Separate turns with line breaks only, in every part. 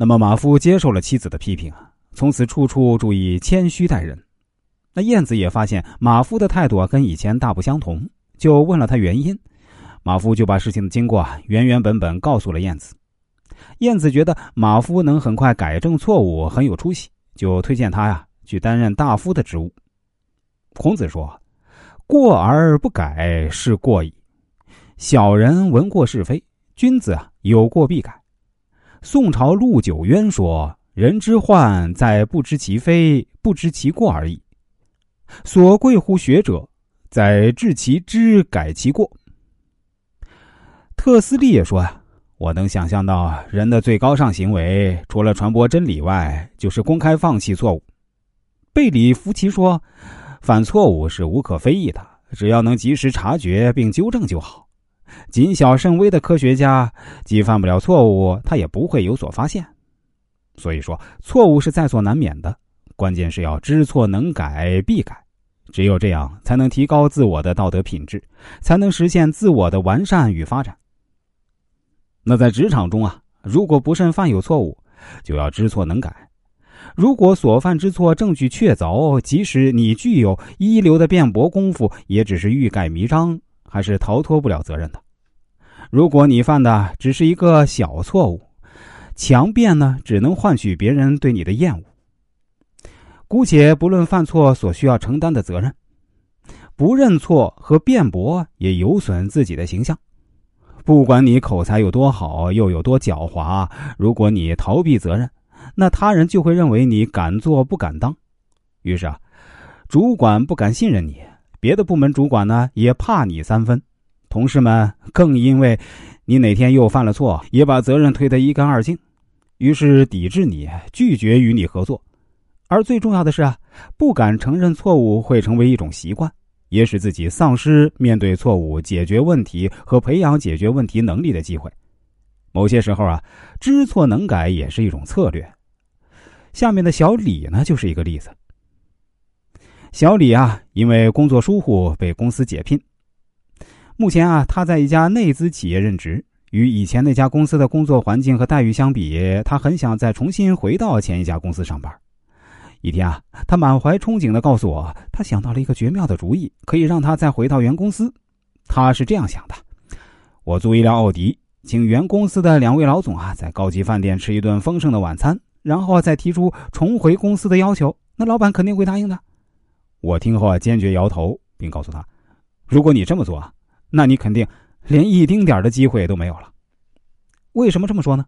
那么马夫接受了妻子的批评啊，从此处处注意谦虚待人。那燕子也发现马夫的态度啊跟以前大不相同，就问了他原因。马夫就把事情的经过原原本本告诉了燕子。燕子觉得马夫能很快改正错误，很有出息，就推荐他呀去担任大夫的职务。孔子说：“过而不改是过矣。小人闻过是非，君子啊有过必改。”宋朝陆九渊说：“人之患在不知其非，不知其过而已。所贵乎学者，在治其知，改其过。”特斯利也说：“啊，我能想象到人的最高尚行为，除了传播真理外，就是公开放弃错误。”贝里夫奇说：“犯错误是无可非议的，只要能及时察觉并纠正就好。谨小慎微的科学家，既犯不了错误，他也不会有所发现。所以说，错误是在所难免的，关键是要知错能改必改。只有这样，才能提高自我的道德品质，才能实现自我的完善与发展。”那在职场中啊，如果不慎犯有错误，就要知错能改。如果所犯之错证据确凿，即使你具有一流的辩驳功夫，也只是欲盖弥彰，还是逃脱不了责任的。如果你犯的只是一个小错误，强辩呢，只能换取别人对你的厌恶。姑且不论犯错所需要承担的责任，不认错和辩驳也有损自己的形象。不管你口才有多好，又有多狡猾，如果你逃避责任，那他人就会认为你敢做不敢当。于是啊，主管不敢信任你，别的部门主管呢也怕你三分，同事们更因为你哪天又犯了错，也把责任推得一干二净，于是抵制你，拒绝与你合作。而最重要的是啊，不敢承认错误会成为一种习惯。也使自己丧失面对错误、解决问题和培养解决问题能力的机会。某些时候啊，知错能改也是一种策略。下面的小李呢，就是一个例子。小李啊，因为工作疏忽被公司解聘。目前啊，他在一家内资企业任职，与以前那家公司的工作环境和待遇相比，他很想再重新回到前一家公司上班。一天啊，他满怀憧憬的告诉我，他想到了一个绝妙的主意，可以让他再回到原公司。他是这样想的：我租一辆奥迪，请原公司的两位老总啊，在高级饭店吃一顿丰盛的晚餐，然后再提出重回公司的要求，那老板肯定会答应的。我听后啊，坚决摇头，并告诉他：如果你这么做啊，那你肯定连一丁点的机会都没有了。为什么这么说呢？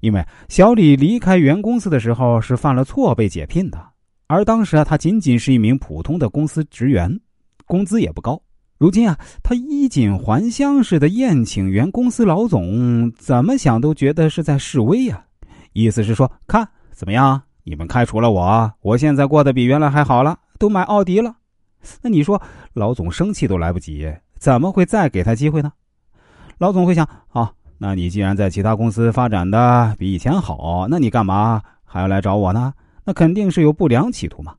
因为小李离开原公司的时候是犯了错被解聘的，而当时啊，他仅仅是一名普通的公司职员，工资也不高。如今啊，他衣锦还乡似的宴请原公司老总，怎么想都觉得是在示威呀。意思是说，看怎么样？你们开除了我，我现在过得比原来还好了，都买奥迪了。那你说，老总生气都来不及，怎么会再给他机会呢？老总会想啊。那你既然在其他公司发展的比以前好，那你干嘛还要来找我呢？那肯定是有不良企图嘛。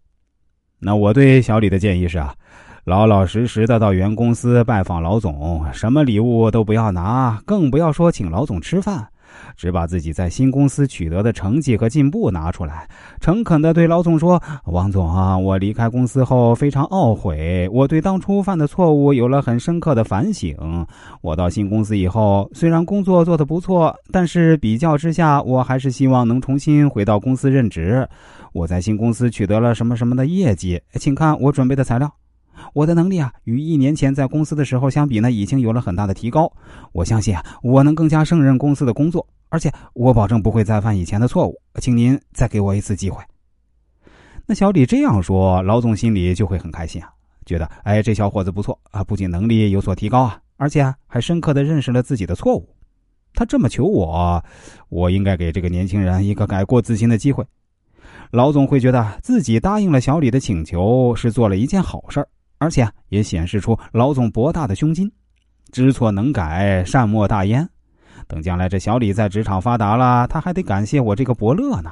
那我对小李的建议是啊，老老实实的到原公司拜访老总，什么礼物都不要拿，更不要说请老总吃饭。只把自己在新公司取得的成绩和进步拿出来，诚恳地对老总说：“王总啊，我离开公司后非常懊悔，我对当初犯的错误有了很深刻的反省。我到新公司以后，虽然工作做得不错，但是比较之下，我还是希望能重新回到公司任职。我在新公司取得了什么什么的业绩，请看我准备的材料。”我的能力啊，与一年前在公司的时候相比呢，已经有了很大的提高。我相信啊，我能更加胜任公司的工作，而且我保证不会再犯以前的错误。请您再给我一次机会。那小李这样说，老总心里就会很开心啊，觉得哎，这小伙子不错啊，不仅能力有所提高啊，而且还深刻的认识了自己的错误。他这么求我，我应该给这个年轻人一个改过自新的机会。老总会觉得自己答应了小李的请求，是做了一件好事儿。而且也显示出老总博大的胸襟，知错能改，善莫大焉。等将来这小李在职场发达了，他还得感谢我这个伯乐呢。